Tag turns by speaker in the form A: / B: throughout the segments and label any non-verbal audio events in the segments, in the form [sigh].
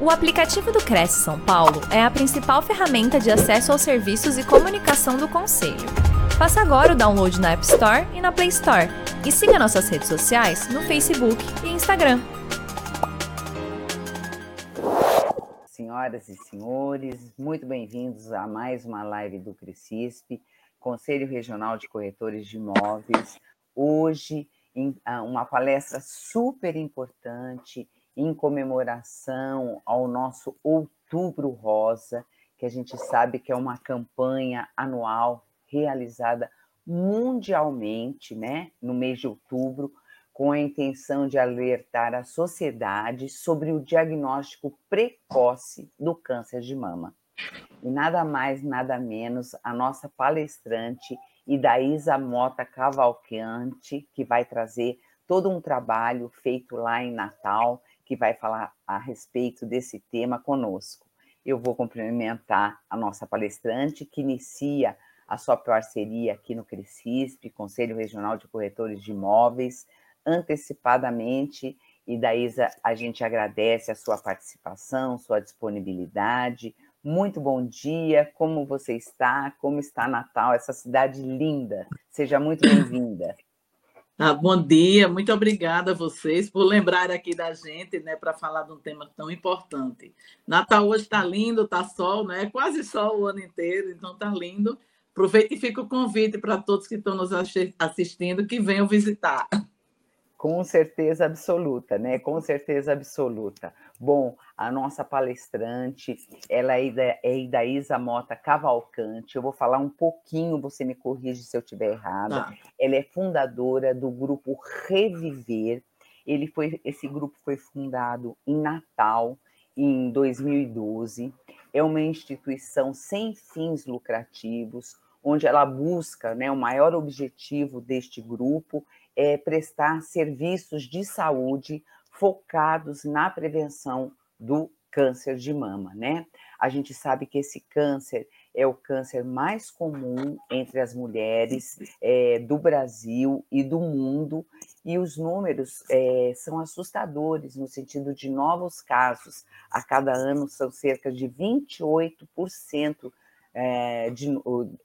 A: O aplicativo do Cresce São Paulo é a principal ferramenta de acesso aos serviços e comunicação do Conselho. Faça agora o download na App Store e na Play Store. E siga nossas redes sociais no Facebook e Instagram.
B: Senhoras e senhores, muito bem-vindos a mais uma live do Crescisp, Conselho Regional de Corretores de Imóveis. Hoje, ah, uma palestra super importante em comemoração ao nosso Outubro Rosa, que a gente sabe que é uma campanha anual realizada mundialmente, né, no mês de outubro, com a intenção de alertar a sociedade sobre o diagnóstico precoce do câncer de mama. E nada mais, nada menos, a nossa palestrante Idaísa Mota Cavalcante, que vai trazer todo um trabalho feito lá em Natal, que vai falar a respeito desse tema conosco. Eu vou cumprimentar a nossa palestrante, que inicia a sua parceria aqui no Crescisp, Conselho Regional de Corretores de Imóveis, antecipadamente. E Daísa, a gente agradece a sua participação, sua disponibilidade. Muito bom dia, como você está? Como está Natal, essa cidade linda? Seja muito bem-vinda.
C: Ah, bom dia, muito obrigada a vocês por lembrar aqui da gente, né, para falar de um tema tão importante. Natal hoje está lindo, está sol, né? Quase sol o ano inteiro, então está lindo. Aproveita e fica o convite para todos que estão nos assistindo que venham visitar.
B: Com certeza absoluta, né? Com certeza absoluta. Bom, a nossa palestrante, ela é, é Idaísa Mota Cavalcante. Eu vou falar um pouquinho, você me corrige se eu estiver errada. Tá. Ela é fundadora do grupo Reviver. Ele foi, esse grupo foi fundado em Natal, em 2012. É uma instituição sem fins lucrativos, onde ela busca, né, o maior objetivo deste grupo é prestar serviços de saúde focados na prevenção do câncer de mama, né? A gente sabe que esse câncer é o câncer mais comum entre as mulheres é, do Brasil e do mundo, e os números é, são assustadores no sentido de novos casos. A cada ano são cerca de 28% é, de,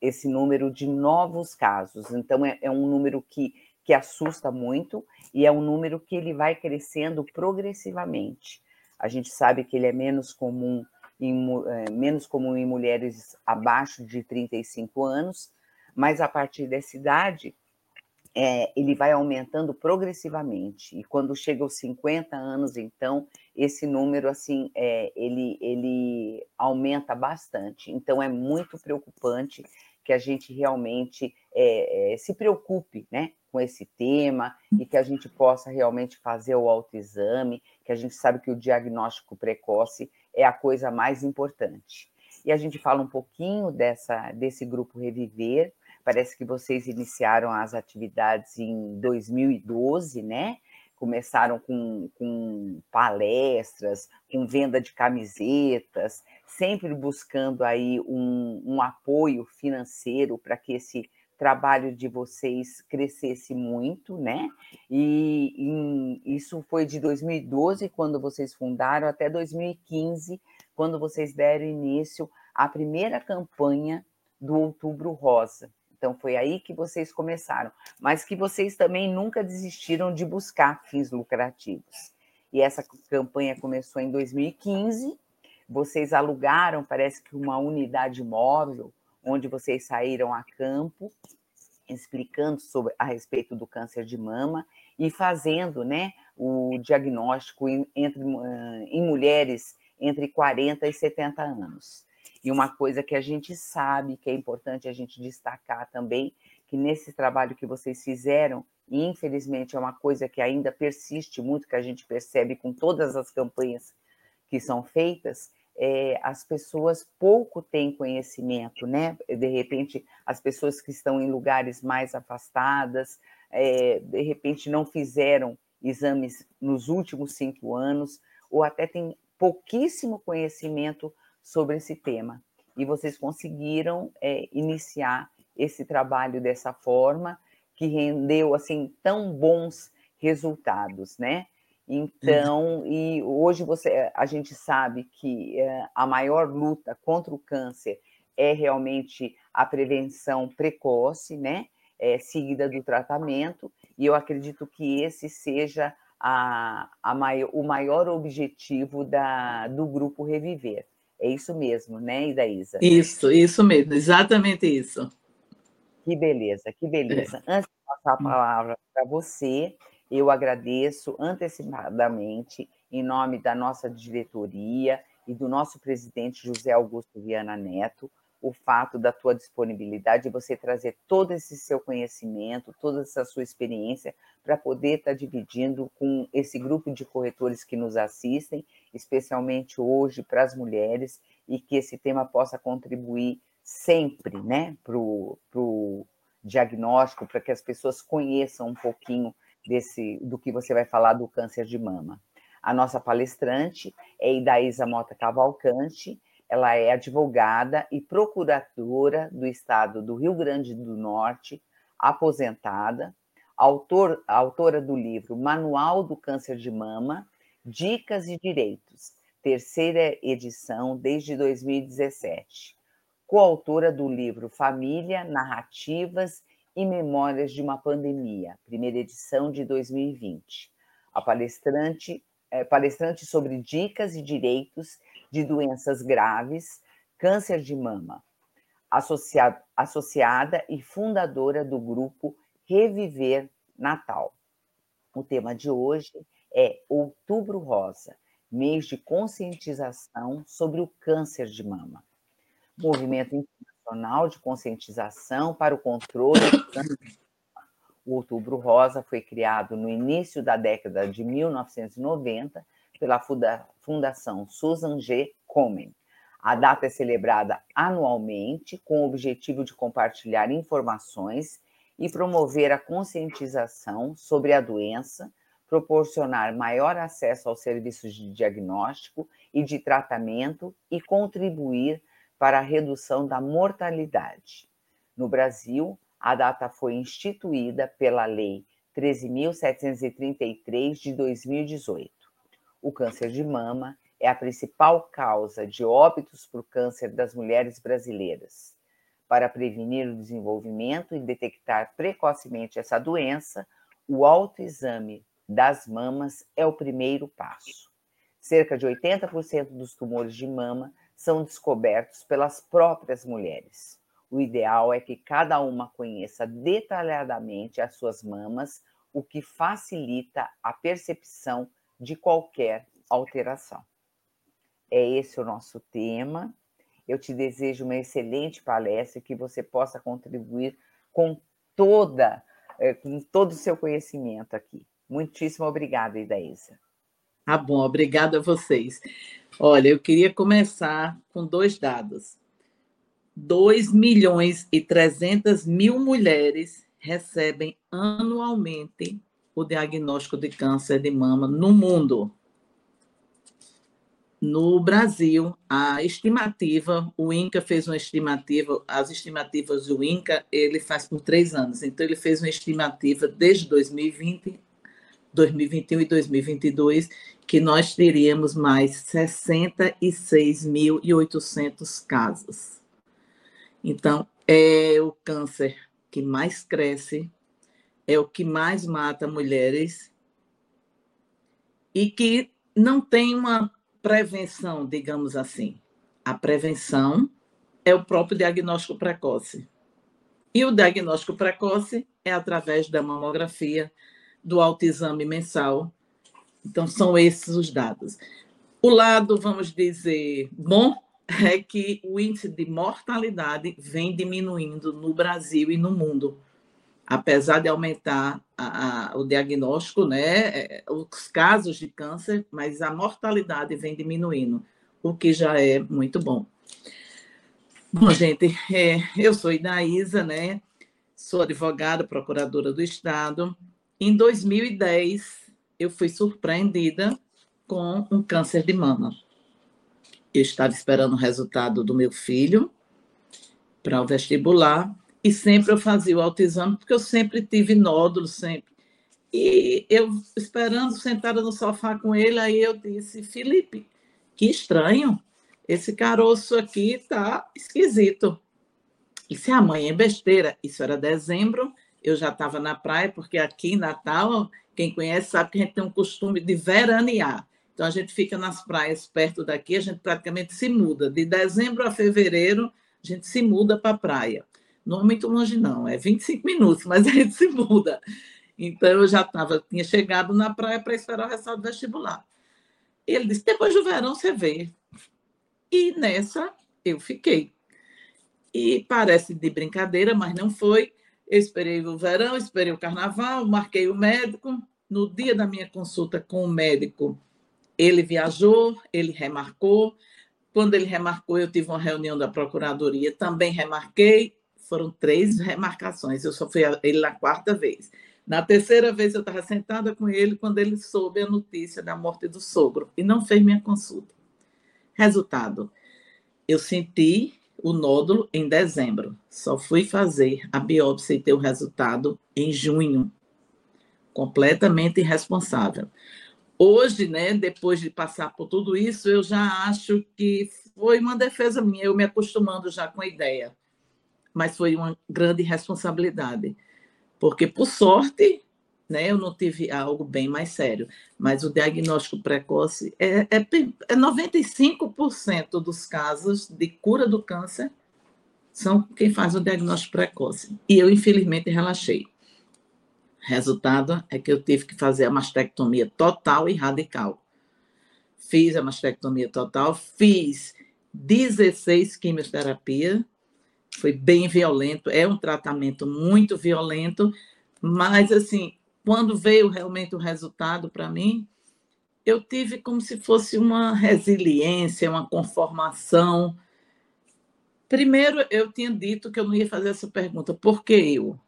B: esse número de novos casos. Então, é, é um número que que assusta muito e é um número que ele vai crescendo progressivamente. A gente sabe que ele é menos comum em, é, menos comum em mulheres abaixo de 35 anos, mas a partir dessa idade é, ele vai aumentando progressivamente e quando chega aos 50 anos, então esse número assim é, ele ele aumenta bastante. Então é muito preocupante que a gente realmente é, é, se preocupe né, com esse tema e que a gente possa realmente fazer o autoexame, que a gente sabe que o diagnóstico precoce é a coisa mais importante. E a gente fala um pouquinho dessa, desse grupo Reviver. Parece que vocês iniciaram as atividades em 2012, né? Começaram com, com palestras, com venda de camisetas, sempre buscando aí um, um apoio financeiro para que esse trabalho de vocês crescesse muito, né? E, e, isso foi de 2012, quando vocês fundaram, até 2015, quando vocês deram início à primeira campanha do Outubro Rosa. Então foi aí que vocês começaram, mas que vocês também nunca desistiram de buscar fins lucrativos. E essa campanha começou em 2015 vocês alugaram, parece que uma unidade móvel, onde vocês saíram a campo, explicando sobre a respeito do câncer de mama e fazendo, né, o diagnóstico em, entre, em mulheres entre 40 e 70 anos. E uma coisa que a gente sabe que é importante a gente destacar também, que nesse trabalho que vocês fizeram, e infelizmente é uma coisa que ainda persiste muito, que a gente percebe com todas as campanhas que são feitas, é, as pessoas pouco têm conhecimento, né? De repente, as pessoas que estão em lugares mais afastadas, é, de repente não fizeram exames nos últimos cinco anos, ou até têm pouquíssimo conhecimento sobre esse tema. E vocês conseguiram é, iniciar esse trabalho dessa forma, que rendeu assim tão bons resultados, né? Então, e hoje você, a gente sabe que é, a maior luta contra o câncer é realmente a prevenção precoce, né? É, seguida do tratamento, e eu acredito que esse seja a, a maior, o maior objetivo da, do grupo Reviver. É isso mesmo, né, Idaísa?
C: Isso, isso mesmo, exatamente isso.
B: Que beleza, que beleza. É. Antes de passar a hum. palavra para você, eu agradeço antecipadamente, em nome da nossa diretoria e do nosso presidente José Augusto Viana Neto, o fato da tua disponibilidade de você trazer todo esse seu conhecimento, toda essa sua experiência para poder estar tá dividindo com esse grupo de corretores que nos assistem, especialmente hoje para as mulheres, e que esse tema possa contribuir sempre né, para o diagnóstico, para que as pessoas conheçam um pouquinho desse do que você vai falar do câncer de mama. A nossa palestrante é Idaísa Mota Cavalcante, ela é advogada e procuradora do estado do Rio Grande do Norte, aposentada, autor, autora do livro Manual do Câncer de Mama, Dicas e Direitos, terceira edição desde 2017 coautora do livro Família, Narrativas e Memórias de uma Pandemia, primeira edição de 2020. A palestrante, é, palestrante sobre dicas e direitos de doenças graves, câncer de mama, associada, associada e fundadora do grupo Reviver Natal. O tema de hoje é Outubro Rosa, mês de conscientização sobre o câncer de mama movimento internacional de conscientização para o controle do câncer. O Outubro Rosa foi criado no início da década de 1990 pela Fundação Susan G. Komen. A data é celebrada anualmente com o objetivo de compartilhar informações e promover a conscientização sobre a doença, proporcionar maior acesso aos serviços de diagnóstico e de tratamento e contribuir para a redução da mortalidade. No Brasil, a data foi instituída pela Lei 13.733 de 2018. O câncer de mama é a principal causa de óbitos por câncer das mulheres brasileiras. Para prevenir o desenvolvimento e detectar precocemente essa doença, o autoexame das mamas é o primeiro passo. Cerca de 80% dos tumores de mama são descobertos pelas próprias mulheres. O ideal é que cada uma conheça detalhadamente as suas mamas, o que facilita a percepção de qualquer alteração. É esse o nosso tema. Eu te desejo uma excelente palestra que você possa contribuir com toda eh, com todo o seu conhecimento aqui. Muitíssimo obrigada, Idaísa.
C: Tá bom, obrigada a vocês. Olha, eu queria começar com dois dados. 2 milhões e 300 mil mulheres recebem anualmente o diagnóstico de câncer de mama no mundo. No Brasil, a estimativa, o INCA fez uma estimativa, as estimativas do INCA, ele faz por três anos. Então, ele fez uma estimativa desde 2020 2021 e 2022, que nós teríamos mais 66.800 casos. Então, é o câncer que mais cresce, é o que mais mata mulheres e que não tem uma prevenção, digamos assim. A prevenção é o próprio diagnóstico precoce. E o diagnóstico precoce é através da mamografia, do autoexame mensal. Então, são esses os dados. O lado, vamos dizer, bom é que o índice de mortalidade vem diminuindo no Brasil e no mundo. Apesar de aumentar a, a, o diagnóstico, né, é, os casos de câncer, mas a mortalidade vem diminuindo, o que já é muito bom. Bom, gente, é, eu sou Idaísa, né? Sou advogada, procuradora do Estado, em 2010, eu fui surpreendida com um câncer de mama. Eu estava esperando o resultado do meu filho para o vestibular e sempre eu fazia o autoexame, porque eu sempre tive nódulos, sempre. E eu esperando, sentada no sofá com ele, aí eu disse, Felipe, que estranho, esse caroço aqui tá esquisito. E se amanhã é besteira, isso era dezembro, eu já estava na praia, porque aqui em Natal, quem conhece sabe que a gente tem um costume de veranear. Então a gente fica nas praias perto daqui, a gente praticamente se muda. De dezembro a fevereiro, a gente se muda para a praia. Não é muito longe, não, é 25 minutos, mas [laughs] a gente se muda. Então eu já tava, tinha chegado na praia para esperar o resultado do vestibular. Ele disse: depois do verão você vê. E nessa eu fiquei. E parece de brincadeira, mas não foi. Eu esperei o verão, esperei o carnaval, marquei o médico. No dia da minha consulta com o médico, ele viajou, ele remarcou. Quando ele remarcou, eu tive uma reunião da procuradoria, também remarquei. Foram três remarcações, eu só fui a ele na quarta vez. Na terceira vez, eu estava sentada com ele quando ele soube a notícia da morte do sogro e não fez minha consulta. Resultado: eu senti o nódulo em dezembro, só fui fazer a biópsia e ter o resultado em junho. Completamente irresponsável. Hoje, né, depois de passar por tudo isso, eu já acho que foi uma defesa minha, eu me acostumando já com a ideia. Mas foi uma grande responsabilidade porque, por sorte, né, eu não tive algo bem mais sério, mas o diagnóstico precoce é, é, é 95% dos casos de cura do câncer são quem faz o diagnóstico precoce. E eu, infelizmente, relaxei. Resultado é que eu tive que fazer a mastectomia total e radical. Fiz a mastectomia total, fiz 16 quimioterapias, foi bem violento, é um tratamento muito violento, mas assim, quando veio realmente o resultado para mim, eu tive como se fosse uma resiliência, uma conformação. Primeiro, eu tinha dito que eu não ia fazer essa pergunta, por que eu?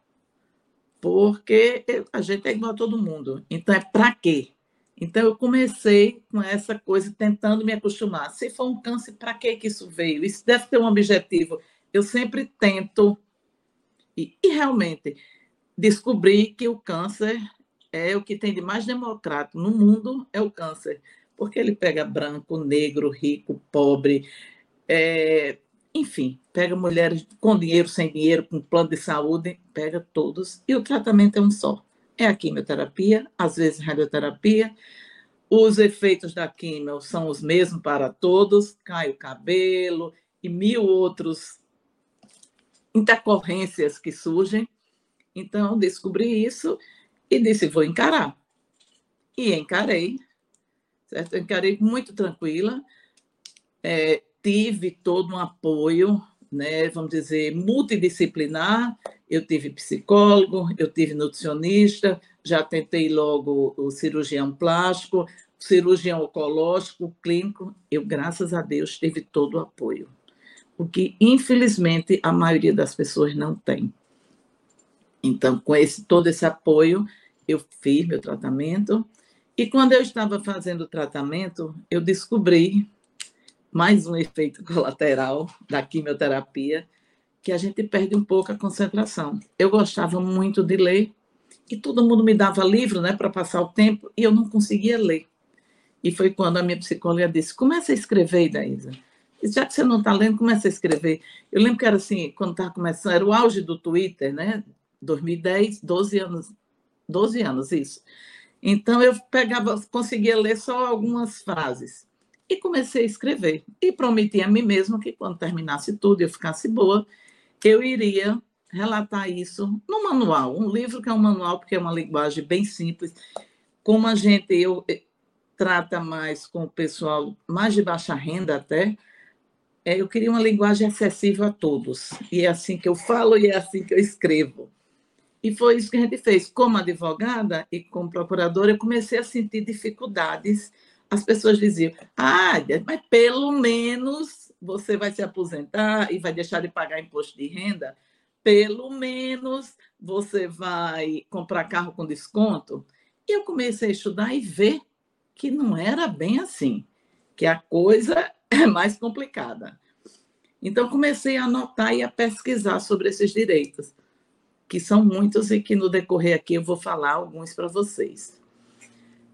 C: Porque a gente é igual a todo mundo, então é para quê? Então, eu comecei com essa coisa, tentando me acostumar. Se for um câncer, para que isso veio? Isso deve ter um objetivo eu sempre tento, e, e realmente, descobri que o câncer é o que tem de mais democrático no mundo, é o câncer, porque ele pega branco, negro, rico, pobre, é, enfim, pega mulheres com dinheiro, sem dinheiro, com plano de saúde, pega todos, e o tratamento é um só. É a quimioterapia, às vezes radioterapia, os efeitos da quimio são os mesmos para todos, cai o cabelo e mil outros intercorrências que surgem. Então, descobri isso e disse: vou encarar. E encarei, certo? Encarei muito tranquila. É, tive todo um apoio, né, vamos dizer, multidisciplinar. Eu tive psicólogo, eu tive nutricionista, já tentei logo o cirurgião plástico, cirurgião oncológico, clínico. Eu, graças a Deus, tive todo o apoio o que infelizmente a maioria das pessoas não tem. Então, com esse todo esse apoio, eu fiz meu tratamento e quando eu estava fazendo o tratamento, eu descobri mais um efeito colateral da quimioterapia, que a gente perde um pouco a concentração. Eu gostava muito de ler e todo mundo me dava livro, né, para passar o tempo e eu não conseguia ler. E foi quando a minha psicóloga disse: "Comece a escrever, Idaísa já que você não está lendo, comece a escrever. Eu lembro que era assim, quando estava começando, era o auge do Twitter, né? 2010, 12 anos, 12 anos, isso. Então eu pegava, conseguia ler só algumas frases e comecei a escrever. E prometi a mim mesmo que quando terminasse tudo e eu ficasse boa, eu iria relatar isso no manual, um livro que é um manual porque é uma linguagem bem simples, como a gente eu eh, trata mais com o pessoal mais de baixa renda até, é, eu queria uma linguagem acessível a todos. E é assim que eu falo e é assim que eu escrevo. E foi isso que a gente fez. Como advogada e como procuradora, eu comecei a sentir dificuldades. As pessoas diziam: ah, mas pelo menos você vai se aposentar e vai deixar de pagar imposto de renda. Pelo menos você vai comprar carro com desconto. E eu comecei a estudar e ver que não era bem assim, que a coisa é mais complicada. Então, comecei a anotar e a pesquisar sobre esses direitos. que são muitos e que no decorrer aqui eu vou falar alguns para vocês.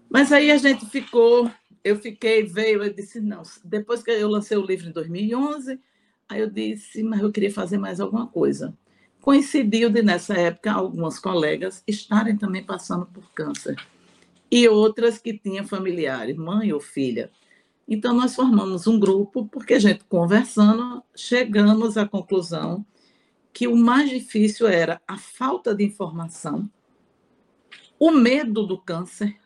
C: Mas aí a gente ficou, eu fiquei, veio, eu disse, não, depois que eu lancei o livro em 2011, aí eu disse, mas eu queria fazer mais alguma coisa. Coincidiu de, nessa época, algumas colegas estarem também passando por câncer. E outras que tinham familiares, mãe ou filha. Então, nós formamos um grupo, porque a gente conversando, chegamos à conclusão que o mais difícil era a falta de informação, o medo do câncer,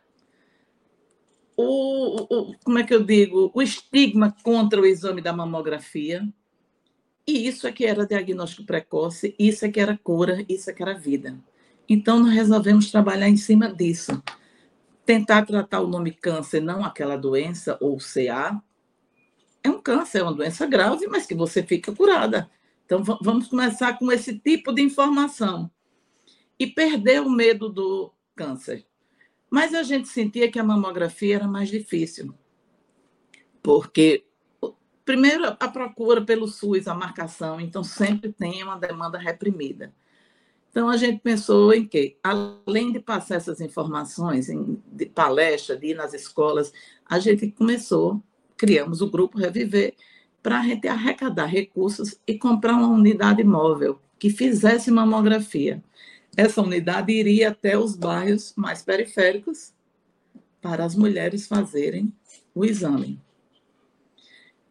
C: o, o, como é que eu digo, o estigma contra o exame da mamografia. E isso é que era diagnóstico precoce, isso é que era cura, isso é que era vida. Então, nós resolvemos trabalhar em cima disso. Tentar tratar o nome câncer, não aquela doença ou CA. É um câncer, é uma doença grave, mas que você fica curada. Então, vamos começar com esse tipo de informação. E perder o medo do câncer. Mas a gente sentia que a mamografia era mais difícil. Porque, primeiro, a procura pelo SUS, a marcação, então sempre tem uma demanda reprimida. Então, a gente pensou em que, além de passar essas informações, em, de palestra, de ir nas escolas, a gente começou, criamos o Grupo Reviver, para a gente arrecadar recursos e comprar uma unidade móvel que fizesse mamografia. Essa unidade iria até os bairros mais periféricos para as mulheres fazerem o exame.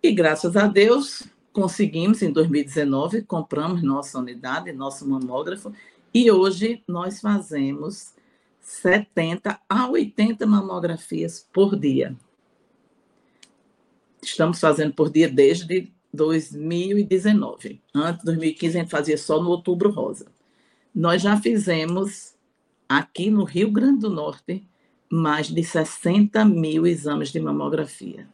C: E graças a Deus conseguimos em 2019 compramos nossa unidade, nosso mamógrafo e hoje nós fazemos 70 a 80 mamografias por dia estamos fazendo por dia desde 2019. Antes de 2015, a gente fazia só no Outubro Rosa. Nós já fizemos, aqui no Rio Grande do Norte, mais de 60 mil exames de mamografia.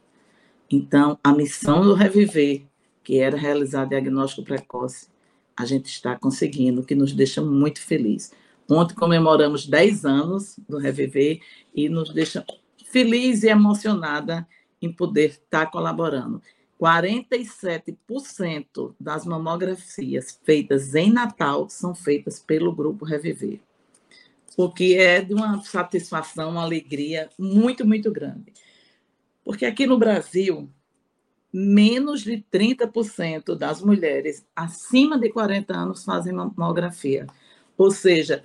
C: Então, a missão do Reviver, que era realizar diagnóstico precoce, a gente está conseguindo, que nos deixa muito feliz. Ontem comemoramos 10 anos do Reviver e nos deixa feliz e emocionada em poder estar colaborando. 47% das mamografias feitas em Natal são feitas pelo Grupo Reviver, o que é de uma satisfação, uma alegria muito, muito grande. Porque aqui no Brasil, menos de 30% das mulheres acima de 40 anos fazem mamografia. Ou seja,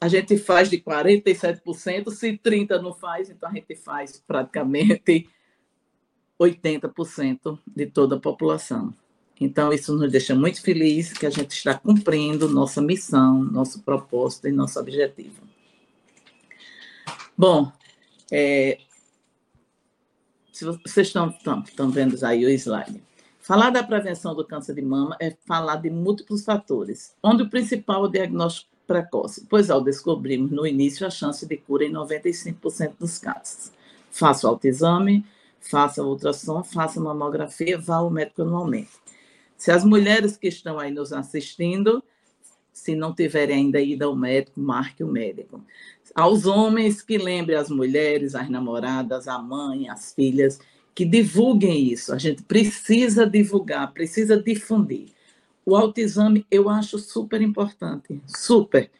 C: a gente faz de 47%, se 30% não faz, então a gente faz praticamente 80% de toda a população. Então, isso nos deixa muito felizes que a gente está cumprindo nossa missão, nosso propósito e nosso objetivo. Bom, é, se vocês estão, estão, estão vendo aí o slide. Falar da prevenção do câncer de mama é falar de múltiplos fatores, onde o principal é o diagnóstico precoce, pois ao descobrirmos no início a chance de cura em 95% dos casos. Faça o autoexame, faça ultrassom, faça mamografia, vá ao médico anualmente. Se as mulheres que estão aí nos assistindo, se não tiverem ainda ido ao médico, marque o médico. Aos homens que lembrem as mulheres, as namoradas, a mãe, as filhas, que divulguem isso. A gente precisa divulgar, precisa difundir. O autoexame eu acho super importante, super,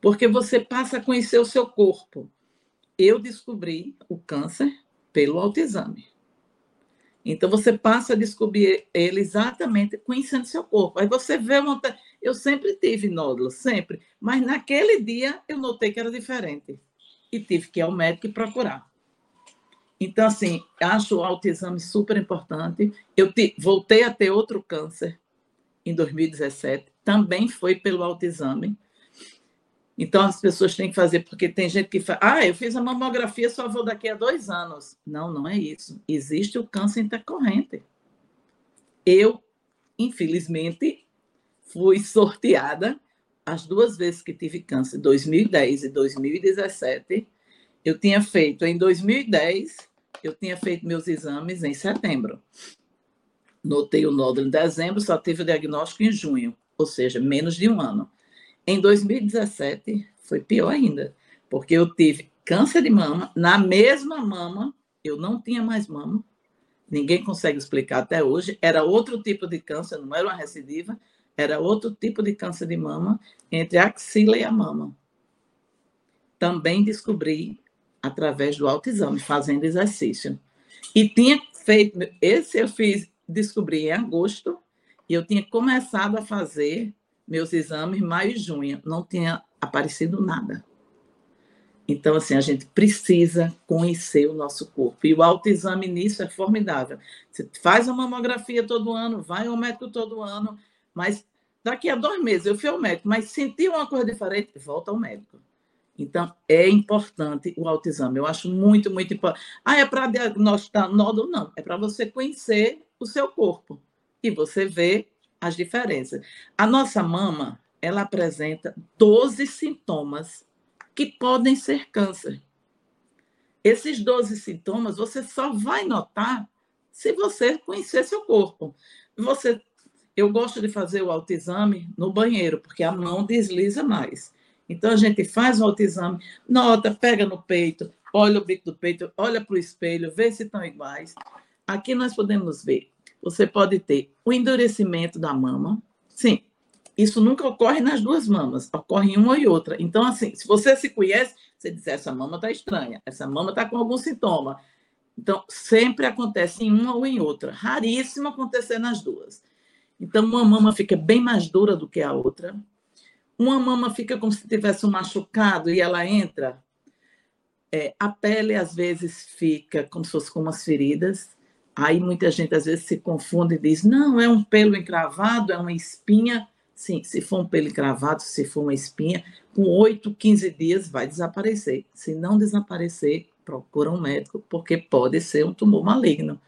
C: porque você passa a conhecer o seu corpo. Eu descobri o câncer pelo autoexame. Então você passa a descobrir ele exatamente conhecendo seu corpo. Aí você vê uma. Eu sempre tive nódulos, sempre. Mas naquele dia eu notei que era diferente. E tive que ir ao médico e procurar. Então, assim, acho o autoexame super importante. Eu te, voltei a ter outro câncer em 2017, também foi pelo autoexame. Então, as pessoas têm que fazer, porque tem gente que fala, ah, eu fiz a mamografia, só vou daqui a dois anos. Não, não é isso. Existe o câncer intercorrente. Eu, infelizmente, fui sorteada as duas vezes que tive câncer, 2010 e 2017. Eu tinha feito em 2010, eu tinha feito meus exames em setembro. Notei o nódulo em dezembro, só tive o diagnóstico em junho, ou seja, menos de um ano. Em 2017, foi pior ainda, porque eu tive câncer de mama, na mesma mama, eu não tinha mais mama, ninguém consegue explicar até hoje, era outro tipo de câncer, não era uma recidiva, era outro tipo de câncer de mama, entre a axila e a mama. Também descobri através do autoexame, fazendo exercício. E tinha feito, esse eu fiz, descobri em agosto, e eu tinha começado a fazer meus exames maio e junho, não tinha aparecido nada. Então, assim, a gente precisa conhecer o nosso corpo. E o autoexame nisso é formidável. Você faz a mamografia todo ano, vai ao médico todo ano, mas daqui a dois meses eu fui ao médico, mas senti uma coisa diferente, volta ao médico. Então, é importante o autoexame. Eu acho muito, muito importante. Ah, é para diagnosticar nódulo? Não. É para você conhecer o seu corpo e você ver as diferenças. A nossa mama, ela apresenta 12 sintomas que podem ser câncer. Esses 12 sintomas você só vai notar se você conhecer seu corpo. Você, eu gosto de fazer o autoexame no banheiro, porque a mão desliza mais. Então a gente faz o autoexame, nota, pega no peito, olha o bico do peito, olha para o espelho, vê se estão iguais. Aqui nós podemos ver. Você pode ter o endurecimento da mama. Sim, isso nunca ocorre nas duas mamas, ocorre em uma e outra. Então, assim, se você se conhece, você diz: essa mama está estranha, essa mama está com algum sintoma. Então, sempre acontece em uma ou em outra. Raríssimo acontecer nas duas. Então, uma mama fica bem mais dura do que a outra. Uma mama fica como se tivesse um machucado e ela entra. É, a pele, às vezes, fica como se fosse com umas feridas. Aí muita gente, às vezes, se confunde e diz: não, é um pelo encravado, é uma espinha. Sim, se for um pelo encravado, se for uma espinha, com 8, 15 dias vai desaparecer. Se não desaparecer, procura um médico, porque pode ser um tumor maligno.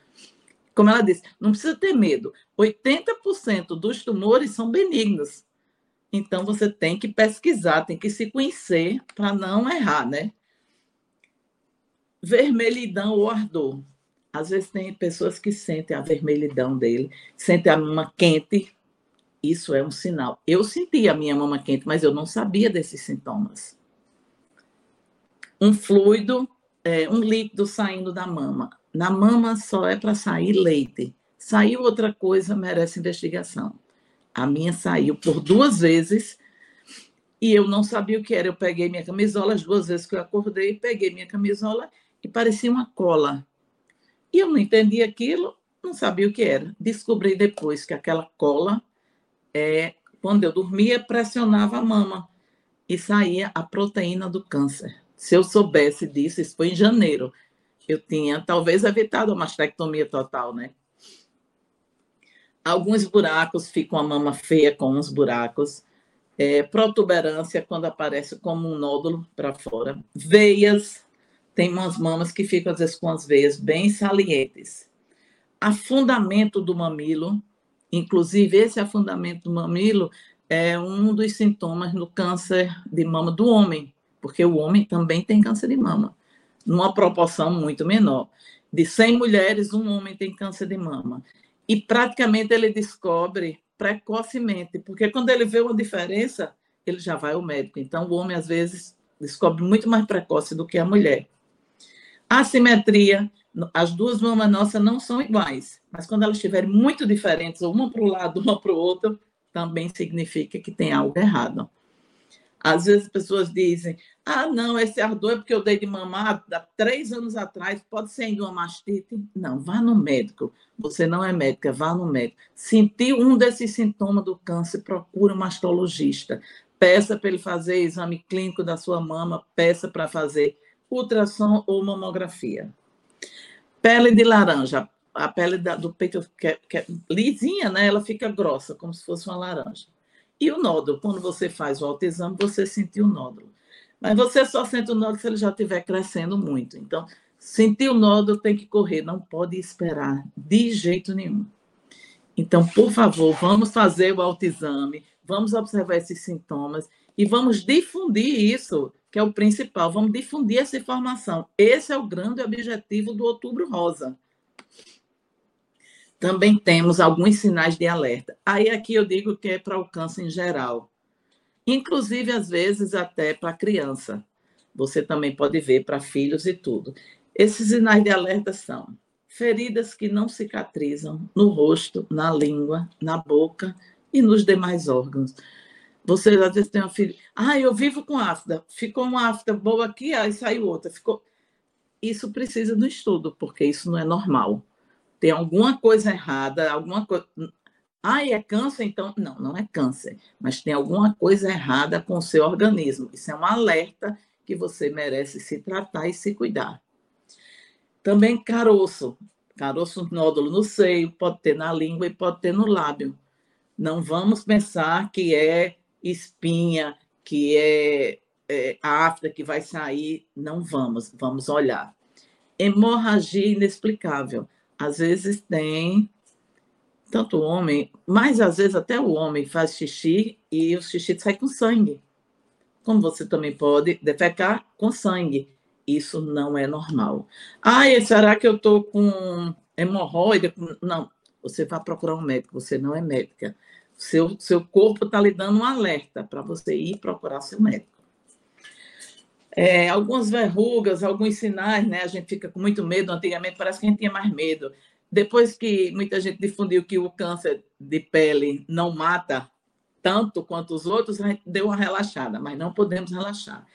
C: Como ela disse, não precisa ter medo. 80% dos tumores são benignos. Então você tem que pesquisar, tem que se conhecer para não errar, né? Vermelhidão ou ardor. Às vezes tem pessoas que sentem a vermelhidão dele, sentem a mama quente, isso é um sinal. Eu senti a minha mama quente, mas eu não sabia desses sintomas. Um fluido, é, um líquido saindo da mama. Na mama só é para sair leite. Saiu outra coisa, merece investigação. A minha saiu por duas vezes e eu não sabia o que era. Eu peguei minha camisola, as duas vezes que eu acordei, peguei minha camisola e parecia uma cola. E eu não entendi aquilo, não sabia o que era. Descobri depois que aquela cola é, quando eu dormia, pressionava a mama e saía a proteína do câncer. Se eu soubesse disso, isso foi em janeiro, eu tinha talvez evitado a mastectomia total, né? Alguns buracos ficam a mama feia com uns buracos. É, protuberância, quando aparece como um nódulo para fora. Veias, tem umas mamas que ficam às vezes com as veias bem salientes. Afundamento do mamilo, Inclusive, esse afundamento do mamilo é um dos sintomas do câncer de mama do homem, porque o homem também tem câncer de mama, numa proporção muito menor. De 100 mulheres, um homem tem câncer de mama. E praticamente ele descobre precocemente, porque quando ele vê uma diferença, ele já vai ao médico. Então, o homem, às vezes, descobre muito mais precoce do que a mulher. Assimetria as duas mamas nossas não são iguais, mas quando elas estiverem muito diferentes, uma para o lado, uma para o outro, também significa que tem algo errado. Às vezes as pessoas dizem: ah, não, esse ardor é porque eu dei de mamar há três anos atrás, pode ser ainda uma mastite. Não, vá no médico. Você não é médica, vá no médico. Sentiu um desses sintomas do câncer, procura um mastologista. Peça para ele fazer exame clínico da sua mama, peça para fazer ultrassom ou mamografia. Pele de laranja. A pele do peito que é, que é lisinha, né? Ela fica grossa, como se fosse uma laranja. E o nódulo, quando você faz o autoexame, você sentiu o nódulo. Mas você só sente o nódulo se ele já estiver crescendo muito. Então, sentir o nódulo tem que correr, não pode esperar de jeito nenhum. Então, por favor, vamos fazer o autoexame, vamos observar esses sintomas e vamos difundir isso que é o principal. Vamos difundir essa informação. Esse é o grande objetivo do Outubro Rosa. Também temos alguns sinais de alerta. Aí aqui eu digo que é para o câncer em geral. Inclusive, às vezes, até para criança. Você também pode ver para filhos e tudo. Esses sinais de alerta são feridas que não cicatrizam no rosto, na língua, na boca e nos demais órgãos. Você às vezes tem uma filha, ah, eu vivo com afta, ficou uma afta boa aqui, aí saiu outra, ficou. Isso precisa do estudo, porque isso não é normal. Tem alguma coisa errada, alguma coisa. Ah, é câncer, então? Não, não é câncer, mas tem alguma coisa errada com o seu organismo. Isso é um alerta que você merece se tratar e se cuidar. Também caroço. Caroço, nódulo no seio, pode ter na língua e pode ter no lábio. Não vamos pensar que é espinha, que é, é afta que vai sair. Não vamos, vamos olhar. Hemorragia inexplicável. Às vezes tem tanto o homem, mas às vezes até o homem faz xixi e o xixi sai com sangue. Como você também pode defecar com sangue. Isso não é normal. Ah, será que eu estou com hemorroida? Não, você vai procurar um médico, você não é médica. Seu, seu corpo está lhe dando um alerta para você ir procurar seu médico. É, algumas verrugas, alguns sinais, né? A gente fica com muito medo. Antigamente parece que a gente tinha mais medo. Depois que muita gente difundiu que o câncer de pele não mata tanto quanto os outros, a gente deu uma relaxada, mas não podemos relaxar.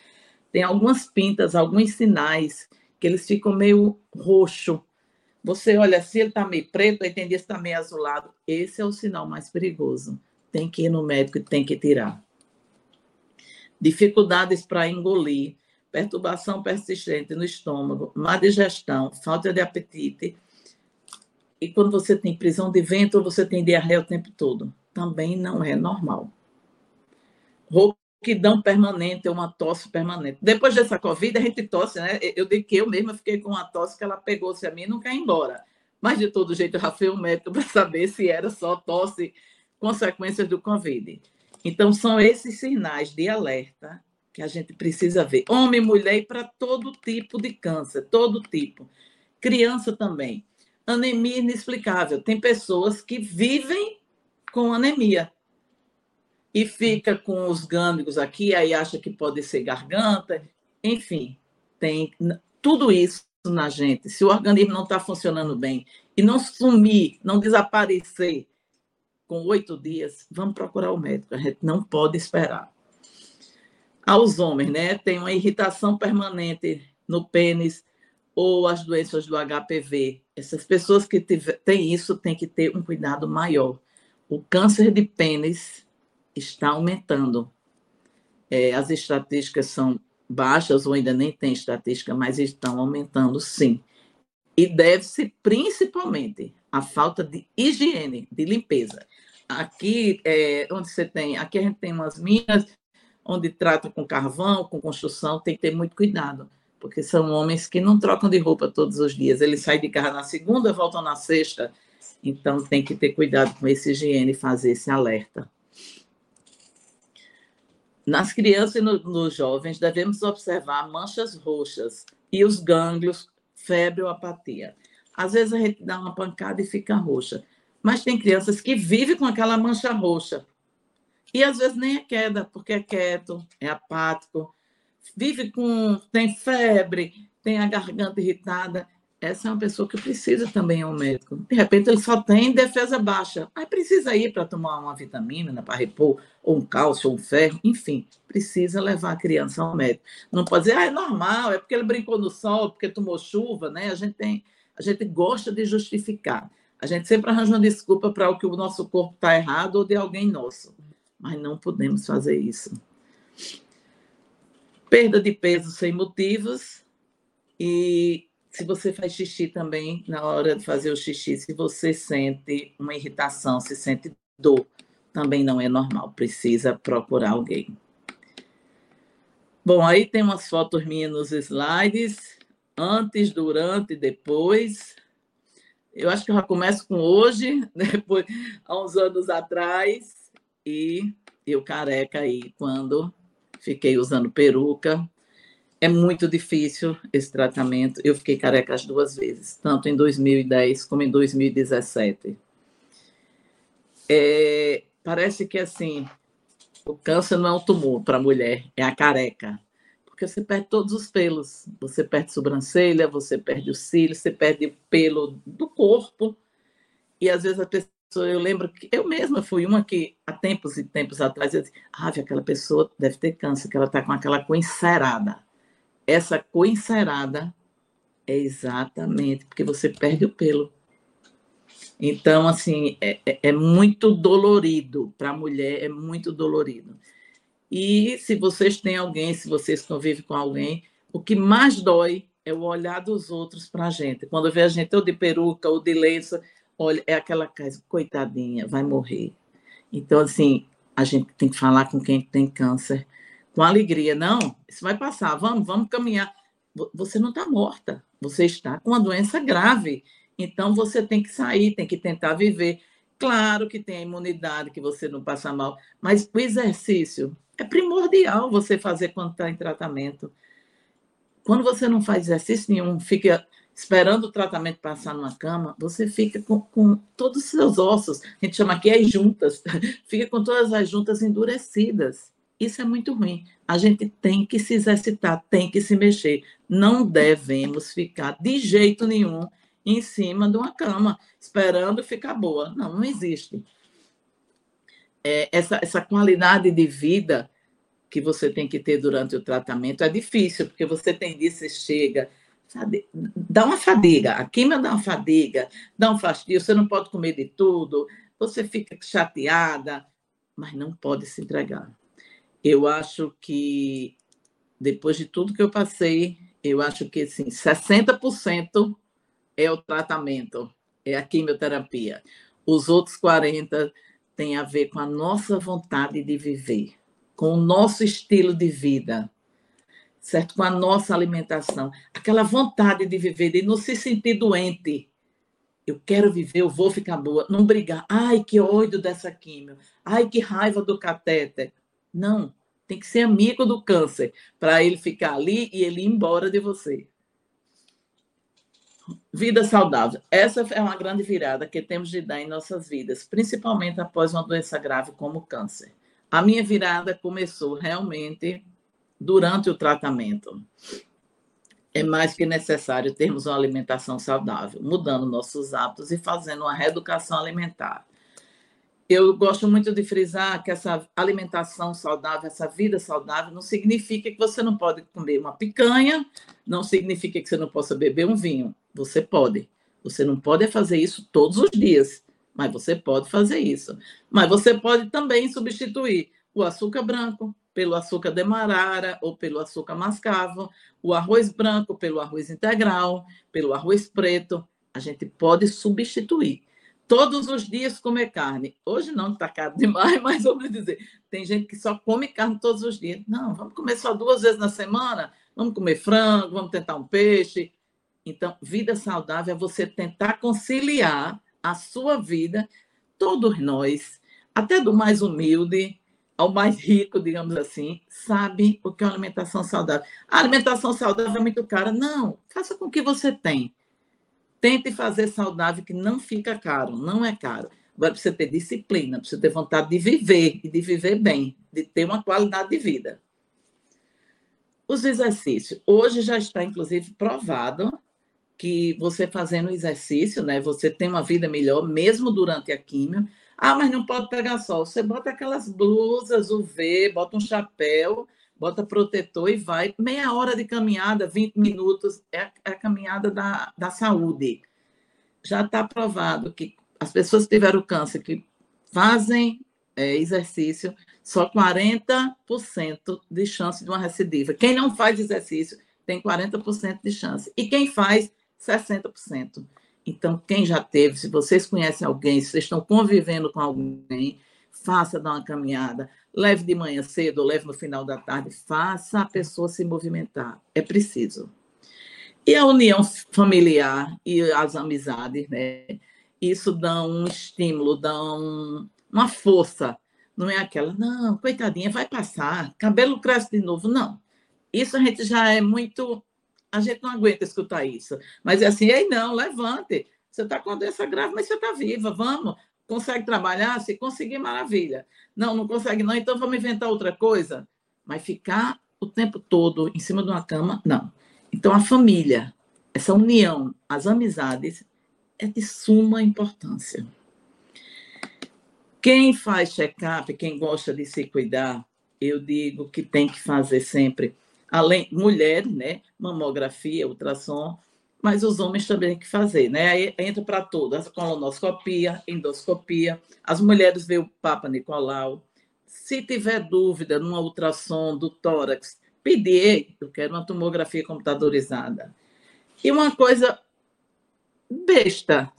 C: Tem algumas pintas, alguns sinais que eles ficam meio roxo. Você olha, se ele está meio preto, aí tem dia está meio azulado. Esse é o sinal mais perigoso. Tem que ir no médico e tem que tirar. Dificuldades para engolir, perturbação persistente no estômago, má digestão, falta de apetite, e quando você tem prisão de ventre, você tem diarreia o tempo todo. Também não é normal. Rouquidão permanente, é uma tosse permanente. Depois dessa Covid, a gente tosse, né? Eu digo que eu mesma fiquei com uma tosse que ela pegou-se a mim e não quer ir embora. Mas, de todo jeito, eu já fui um médico [laughs] para saber se era só tosse, consequências do Covid. Então, são esses sinais de alerta que a gente precisa ver. Homem, mulher para todo tipo de câncer, todo tipo. Criança também anemia inexplicável. Tem pessoas que vivem com anemia e fica com os gâmeos aqui, aí acha que pode ser garganta, enfim, tem tudo isso na gente. Se o organismo não está funcionando bem e não sumir, não desaparecer com oito dias, vamos procurar o médico. A gente não pode esperar. Aos homens, né? Tem uma irritação permanente no pênis ou as doenças do HPV, essas pessoas que têm isso têm que ter um cuidado maior. O câncer de pênis está aumentando. É, as estatísticas são baixas ou ainda nem tem estatística, mas estão aumentando sim. E deve-se principalmente à falta de higiene, de limpeza. Aqui, é, onde você tem, aqui a gente tem umas minas onde trata com carvão, com construção, tem que ter muito cuidado porque são homens que não trocam de roupa todos os dias. Eles saem de casa na segunda, voltam na sexta. Então, tem que ter cuidado com esse higiene e fazer esse alerta. Nas crianças e no, nos jovens, devemos observar manchas roxas e os gânglios, febre ou apatia. Às vezes a gente dá uma pancada e fica roxa, mas tem crianças que vivem com aquela mancha roxa. E às vezes nem é queda, porque é quieto, é apático, vive com. tem febre, tem a garganta irritada. Essa é uma pessoa que precisa também ao médico. De repente, ele só tem defesa baixa. Aí precisa ir para tomar uma vitamina para repor, ou um cálcio, ou um ferro, enfim, precisa levar a criança ao médico. Não pode dizer, ah, é normal, é porque ele brincou no sol, porque tomou chuva, né? A gente tem, a gente gosta de justificar. A gente sempre arranja uma desculpa para o que o nosso corpo está errado ou de alguém nosso. Mas não podemos fazer isso. Perda de peso sem motivos. E se você faz xixi também na hora de fazer o xixi, se você sente uma irritação, se sente dor, também não é normal, precisa procurar alguém. Bom, aí tem umas fotos minhas nos slides, antes, durante e depois. Eu acho que eu já começo com hoje, [laughs] depois, há uns anos atrás, e eu careca aí quando fiquei usando peruca. É muito difícil esse tratamento. Eu fiquei careca as duas vezes, tanto em 2010 como em 2017. É, parece que assim, o câncer não é um tumor para a mulher, é a careca. Porque você perde todos os pelos. Você perde sobrancelha, você perde o cílio, você perde o pelo do corpo. E às vezes a eu lembro que eu mesma fui uma que, há tempos e tempos atrás, eu disse, ah, aquela pessoa deve ter câncer, que ela está com aquela cor encerada. Essa cor encerada é exatamente porque você perde o pelo. Então, assim, é, é, é muito dolorido para a mulher, é muito dolorido. E se vocês têm alguém, se vocês convivem com alguém, o que mais dói é o olhar dos outros para a gente. Quando vê a gente ou de peruca ou de lenço, olha, é aquela casa, coitadinha, vai morrer. Então, assim, a gente tem que falar com quem tem câncer com alegria. Não, isso vai passar, vamos, vamos caminhar. Você não está morta, você está com uma doença grave. Então, você tem que sair, tem que tentar viver. Claro que tem a imunidade, que você não passa mal, mas o exercício é primordial você fazer quando está em tratamento. Quando você não faz exercício nenhum, fica esperando o tratamento passar numa cama, você fica com, com todos os seus ossos, a gente chama aqui as juntas, [laughs] fica com todas as juntas endurecidas. Isso é muito ruim. A gente tem que se exercitar, tem que se mexer. Não devemos ficar de jeito nenhum em cima de uma cama, esperando ficar boa. Não, não existe. É, essa, essa qualidade de vida que você tem que ter durante o tratamento é difícil, porque você tem disso, chega, dá uma fadiga, a química dá uma fadiga, dá um fastio, você não pode comer de tudo, você fica chateada, mas não pode se entregar. Eu acho que, depois de tudo que eu passei, eu acho que assim, 60% é o tratamento, é a quimioterapia. Os outros 40% têm a ver com a nossa vontade de viver, com o nosso estilo de vida certo? Com a nossa alimentação, aquela vontade de viver, de não se sentir doente. Eu quero viver, eu vou ficar boa, não brigar. Ai, que ódio dessa químio. Ai, que raiva do catéter. Não, tem que ser amigo do câncer para ele ficar ali e ele ir embora de você. Vida saudável. Essa é uma grande virada que temos de dar em nossas vidas, principalmente após uma doença grave como o câncer. A minha virada começou realmente durante o tratamento. É mais que necessário termos uma alimentação saudável, mudando nossos hábitos e fazendo uma reeducação alimentar. Eu gosto muito de frisar que essa alimentação saudável, essa vida saudável, não significa que você não pode comer uma picanha, não significa que você não possa beber um vinho. Você pode. Você não pode fazer isso todos os dias, mas você pode fazer isso. Mas você pode também substituir o açúcar branco, pelo açúcar demarara ou pelo açúcar mascavo, o arroz branco pelo arroz integral, pelo arroz preto. A gente pode substituir. Todos os dias comer carne. Hoje não está caro demais, [laughs] mas vamos dizer, tem gente que só come carne todos os dias. Não, vamos comer só duas vezes na semana, vamos comer frango, vamos tentar um peixe. Então, vida saudável é você tentar conciliar a sua vida, todos nós, até do mais humilde, ao mais rico, digamos assim, sabe o que é uma alimentação saudável. A alimentação saudável é muito cara. Não, faça com o que você tem. Tente fazer saudável, que não fica caro, não é caro. Agora precisa ter disciplina, precisa ter vontade de viver e de viver bem, de ter uma qualidade de vida. Os exercícios. Hoje já está, inclusive, provado que você fazendo exercício, né, você tem uma vida melhor, mesmo durante a químio, ah, mas não pode pegar sol. Você bota aquelas blusas UV, bota um chapéu, bota protetor e vai. Meia hora de caminhada, 20 minutos, é a, é a caminhada da, da saúde. Já está provado que as pessoas que tiveram câncer, que fazem é, exercício, só 40% de chance de uma recidiva. Quem não faz exercício tem 40% de chance. E quem faz, 60%. Então, quem já teve, se vocês conhecem alguém, se vocês estão convivendo com alguém, faça dar uma caminhada, leve de manhã cedo ou leve no final da tarde, faça a pessoa se movimentar. É preciso. E a união familiar e as amizades, né? Isso dá um estímulo, dá um, uma força. Não é aquela, não, coitadinha, vai passar, cabelo cresce de novo. Não. Isso a gente já é muito a gente não aguenta escutar isso. Mas é assim, ei, não, levante. Você está com doença grave, mas você está viva, vamos. Consegue trabalhar? Se conseguir, maravilha. Não, não consegue, não, então vamos inventar outra coisa. Mas ficar o tempo todo em cima de uma cama, não. Então, a família, essa união, as amizades, é de suma importância. Quem faz check-up, quem gosta de se cuidar, eu digo que tem que fazer sempre, além mulheres, né, mamografia, ultrassom, mas os homens também têm que fazer, né? Aí entra para todas, colonoscopia, endoscopia, as mulheres veem o Papa Nicolau. Se tiver dúvida numa ultrassom do tórax, pedir, eu quero uma tomografia computadorizada. E uma coisa besta,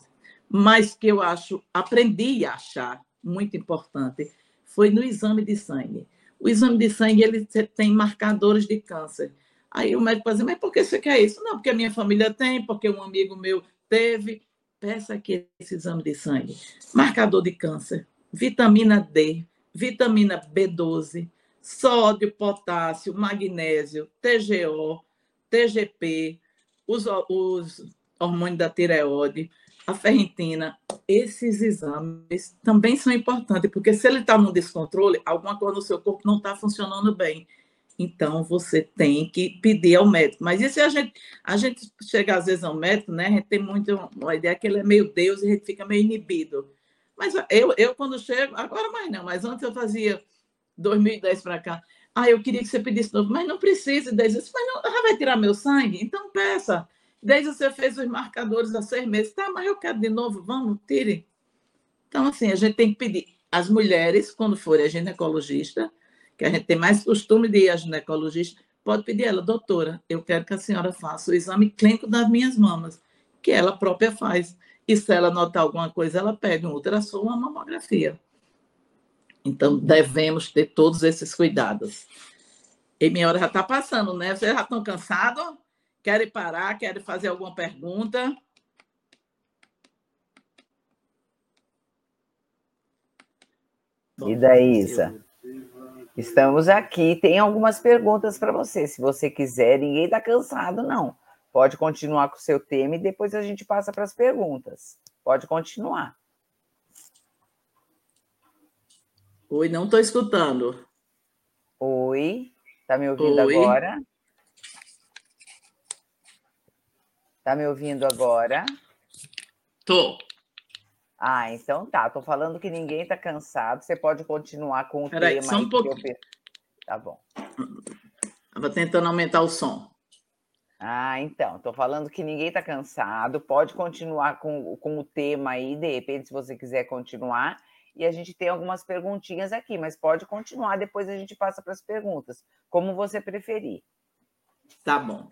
C: mas que eu acho, aprendi a achar muito importante, foi no exame de sangue. O exame de sangue ele tem marcadores de câncer. Aí o médico dizer, mas por que você quer isso? Não, porque a minha família tem, porque um amigo meu teve. Peça aqui esse exame de sangue. Marcador de câncer, vitamina D, vitamina B12, sódio, potássio, magnésio, TGO, TGP, os, os hormônios da tireoide, a ferritina, esses exames também são importantes, porque se ele está no descontrole, alguma coisa no seu corpo não está funcionando bem. Então, você tem que pedir ao médico. Mas se a gente, a gente chega às vezes ao médico, né? A gente tem muito uma ideia que ele é meio Deus e a gente fica meio inibido. Mas eu, eu quando chego, agora mais não, mas antes eu fazia 2010 para cá. Ah, eu queria que você pedisse novo, mas não precisa. Daí mas não, já vai tirar meu sangue? Então peça. Desde você fez os marcadores há seis meses. Tá, mas eu quero de novo, vamos, tire. Então, assim, a gente tem que pedir. As mulheres, quando forem a ginecologista, que a gente tem mais costume de ir a ginecologista, pode pedir ela, doutora, eu quero que a senhora faça o exame clínico das minhas mamas, que ela própria faz. E se ela notar alguma coisa, ela pede um ultrassom, uma mamografia. Então, devemos ter todos esses cuidados. E minha hora já está passando, né? Vocês já estão cansados? Querem parar? Querem fazer alguma pergunta?
B: E daí, Isa? Estamos aqui. Tem algumas perguntas para você. Se você quiser, ninguém está cansado, não. Pode continuar com o seu tema e depois a gente passa para as perguntas. Pode continuar.
C: Oi, não estou escutando.
B: Oi, está me ouvindo Oi. agora? Está me ouvindo agora?
C: Tô.
B: Ah, então tá. Tô falando que ninguém tá cansado. Você pode continuar com o
C: Peraí, tema. Só um pouquinho. Eu...
B: Tá bom.
C: Estava tentando aumentar o som.
B: Ah, então. Tô falando que ninguém tá cansado. Pode continuar com, com o tema aí, de repente, se você quiser continuar. E a gente tem algumas perguntinhas aqui, mas pode continuar, depois a gente passa para as perguntas, como você preferir.
C: Tá bom.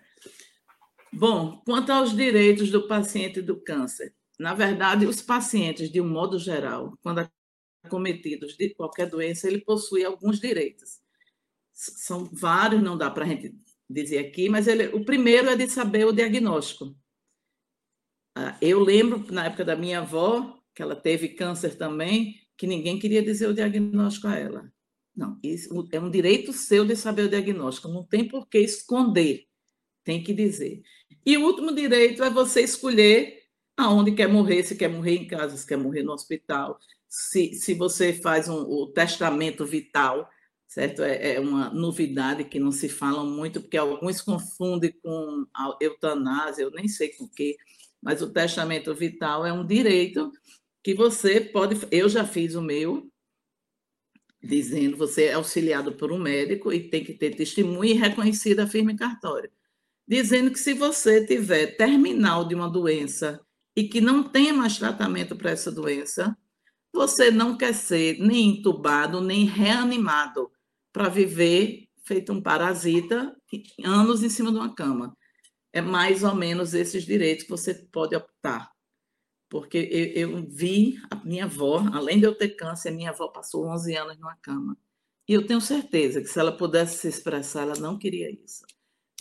C: Bom, quanto aos direitos do paciente do câncer, na verdade, os pacientes, de um modo geral, quando acometidos de qualquer doença, ele possui alguns direitos. São vários, não dá para a gente dizer aqui, mas ele, o primeiro é de saber o diagnóstico. Ah, eu lembro, na época da minha avó, que ela teve câncer também, que ninguém queria dizer o diagnóstico a ela. Não, isso é um direito seu de saber o diagnóstico, não tem por que esconder, tem que dizer. E o último direito é você escolher aonde quer morrer, se quer morrer em casa, se quer morrer no hospital, se, se você faz um, o testamento vital, certo? É, é, uma novidade que não se fala muito, porque alguns confundem com a eutanásia, eu nem sei com o quê, mas o testamento vital é um direito que você pode. Eu já fiz o meu, dizendo você é auxiliado por um médico e tem que ter testemunho e reconhecida firme cartório, dizendo que se você tiver terminal de uma doença e que não tenha mais tratamento para essa doença, você não quer ser nem entubado nem reanimado para viver feito um parasita anos em cima de uma cama. É mais ou menos esses direitos que você pode optar porque eu, eu, vi a minha avó, além de eu ter câncer, minha avó passou 11 anos numa cama. E eu tenho certeza que se ela pudesse se expressar, ela não queria isso.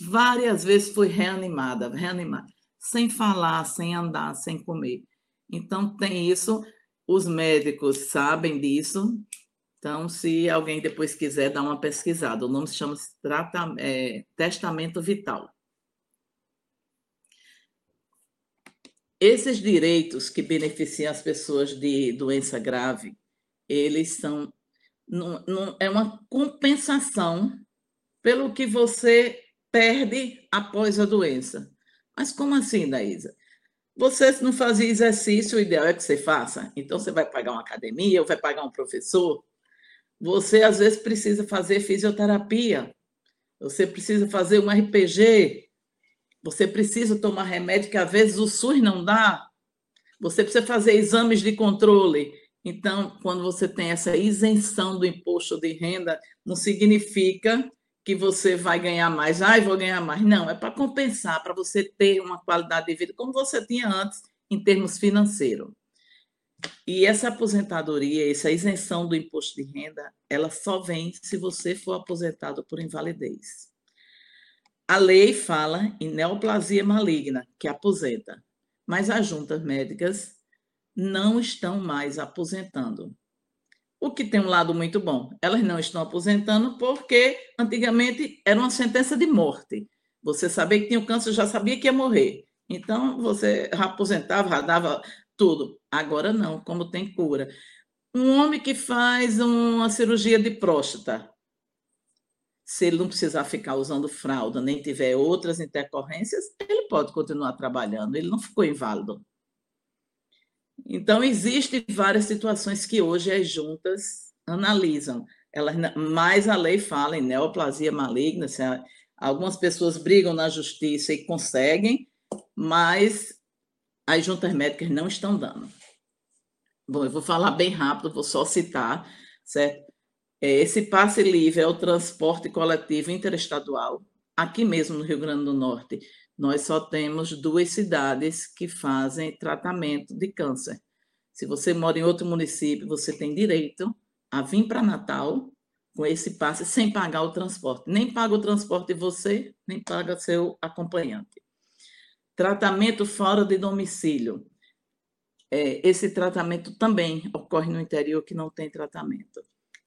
C: Várias vezes foi reanimada, reanimada, sem falar, sem andar, sem comer. Então, tem isso, os médicos sabem disso. Então, se alguém depois quiser dar uma pesquisada, o nome se chama é, Testamento Vital. Esses direitos que beneficiam as pessoas de doença grave, eles são não, não, é uma compensação pelo que você perde após a doença. Mas como assim, Daísa? Você não fazia exercício, o ideal é que você faça. Então, você vai pagar uma academia ou vai pagar um professor. Você, às vezes, precisa fazer fisioterapia. Você precisa fazer um RPG. Você precisa tomar remédio que, às vezes, o SUS não dá. Você precisa fazer exames de controle. Então, quando você tem essa isenção do imposto de renda, não significa que você vai ganhar mais, ai, vou ganhar mais. Não, é para compensar, para você ter uma qualidade de vida como você tinha antes, em termos financeiros. E essa aposentadoria, essa isenção do imposto de renda, ela só vem se você for aposentado por invalidez. A lei fala em neoplasia maligna, que aposenta, mas as juntas médicas não estão mais aposentando. O que tem um lado muito bom. Elas não estão aposentando porque antigamente era uma sentença de morte. Você sabia que tinha o câncer, já sabia que ia morrer. Então, você aposentava, já dava tudo. Agora não, como tem cura. Um homem que faz uma cirurgia de próstata, se ele não precisar ficar usando fralda, nem tiver outras intercorrências, ele pode continuar trabalhando, ele não ficou inválido. Então, existem várias situações que hoje as juntas analisam. Elas, mais a lei fala em neoplasia maligna, algumas pessoas brigam na justiça e conseguem, mas as juntas médicas não estão dando. Bom, eu vou falar bem rápido, vou só citar, certo? É, esse passe livre é o transporte coletivo interestadual. Aqui mesmo no Rio Grande do Norte, nós só temos duas cidades que fazem tratamento de câncer. Se você mora em outro município, você tem direito a vir para Natal com esse passe sem pagar o transporte. Nem paga o transporte você, nem paga seu acompanhante. Tratamento fora de domicílio. É, esse tratamento também ocorre no interior que não tem tratamento.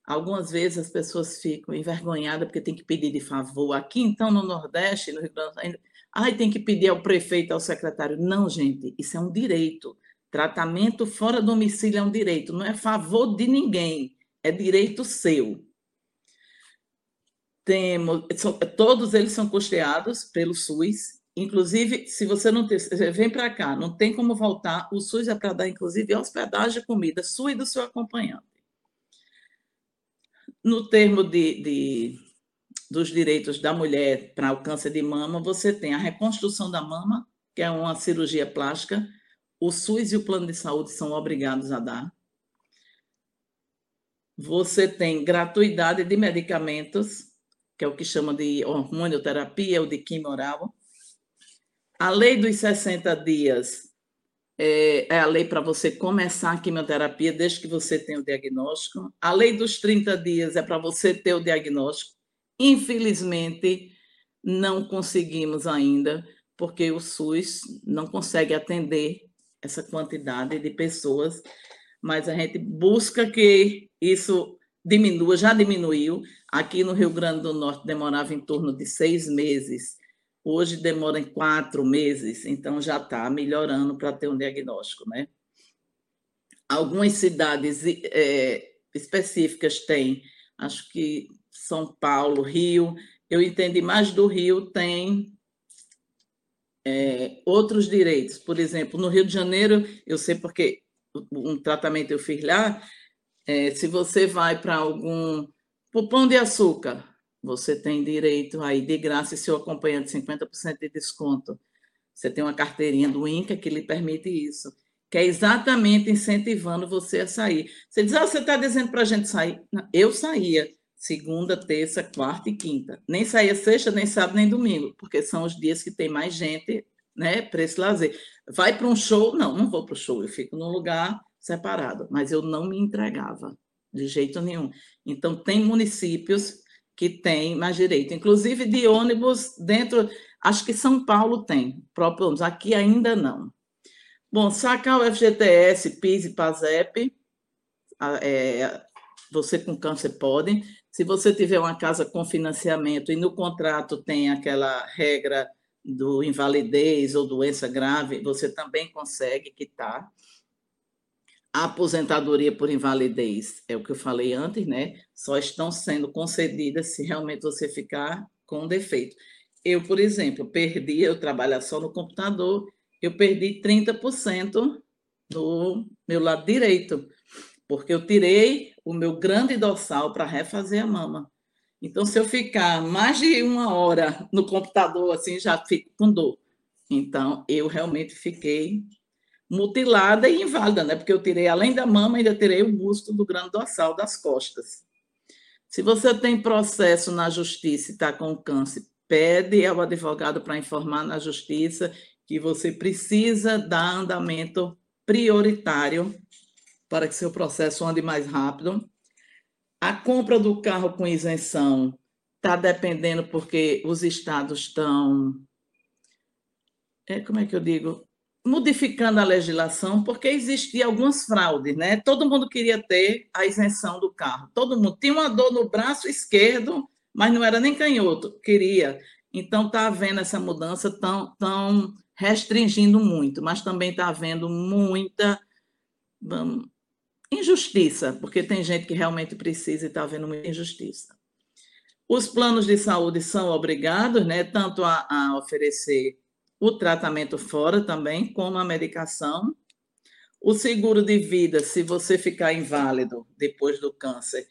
C: Algumas vezes as pessoas ficam envergonhadas porque tem que pedir de favor. Aqui, então, no Nordeste, no Rio Grande do Sul, Ai, tem que pedir ao prefeito, ao secretário. Não, gente, isso é um direito. Tratamento fora domicílio é um direito, não é favor de ninguém, é direito seu. Temos, todos eles são custeados pelo SUS. Inclusive, se você não tem, vem para cá, não tem como voltar, o SUS é para dar, inclusive, hospedagem, comida, sua e do seu acompanhante. No termo de, de dos direitos da mulher para o câncer de mama, você tem a reconstrução da mama, que é uma cirurgia plástica, o SUS e o plano de saúde são obrigados a dar. Você tem gratuidade de medicamentos, que é o que chama de hormonioterapia ou de quimioral. A lei dos 60 dias é, é a lei para você começar a quimioterapia desde que você tenha o diagnóstico. A lei dos 30 dias é para você ter o diagnóstico. Infelizmente, não conseguimos ainda, porque o SUS não consegue atender essa quantidade de pessoas, mas a gente busca que isso diminua, já diminuiu. Aqui no Rio Grande do Norte demorava em torno de seis meses, hoje demora em quatro meses, então já está melhorando para ter um diagnóstico, né? Algumas cidades é, específicas têm, acho que são Paulo, Rio. Eu entendi mais do Rio, tem é, outros direitos. Por exemplo, no Rio de Janeiro, eu sei porque um tratamento eu fiz lá, é, se você vai para algum o pão de açúcar, você tem direito aí de graça e seu acompanhante 50% de desconto. Você tem uma carteirinha do INCA que lhe permite isso, que é exatamente incentivando você a sair. Você diz, ah, você está dizendo para a gente sair. Não, eu saía segunda, terça, quarta e quinta. Nem saía sexta, nem sábado, nem domingo, porque são os dias que tem mais gente, né, para esse lazer. Vai para um show? Não, não vou para o show, eu fico num lugar separado, mas eu não me entregava de jeito nenhum. Então, tem municípios que têm mais direito, inclusive de ônibus dentro, acho que São Paulo tem, próprio ônibus, aqui ainda não. Bom, sacar o FGTS, PIS e PASEP, é, você com câncer pode, se você tiver uma casa com financiamento e no contrato tem aquela regra do invalidez ou doença grave, você também consegue quitar. A aposentadoria por invalidez é o que eu falei antes, né? Só estão sendo concedidas se realmente você ficar com defeito. Eu, por exemplo, perdi, eu trabalho só no computador eu perdi 30% do meu lado direito, porque eu tirei o meu grande dorsal para refazer a mama. Então, se eu ficar mais de uma hora no computador, assim, já fico com dor. Então, eu realmente fiquei mutilada e inválida, né? Porque eu tirei, além da mama, ainda tirei o músculo do grande dorsal das costas. Se você tem processo na justiça e está com câncer, pede ao advogado para informar na justiça que você precisa dar andamento prioritário para que seu processo ande mais rápido. A compra do carro com isenção está dependendo porque os estados estão. É, como é que eu digo? modificando a legislação, porque existia algumas fraudes, né? Todo mundo queria ter a isenção do carro. Todo mundo tinha uma dor no braço esquerdo, mas não era nem canhoto, queria. Então está havendo essa mudança tão, tão restringindo muito, mas também está havendo muita vamos, injustiça, porque tem gente que realmente precisa e está havendo muita injustiça. Os planos de saúde são obrigados, né, tanto a, a oferecer o tratamento fora também, como a medicação. O seguro de vida, se você ficar inválido depois do câncer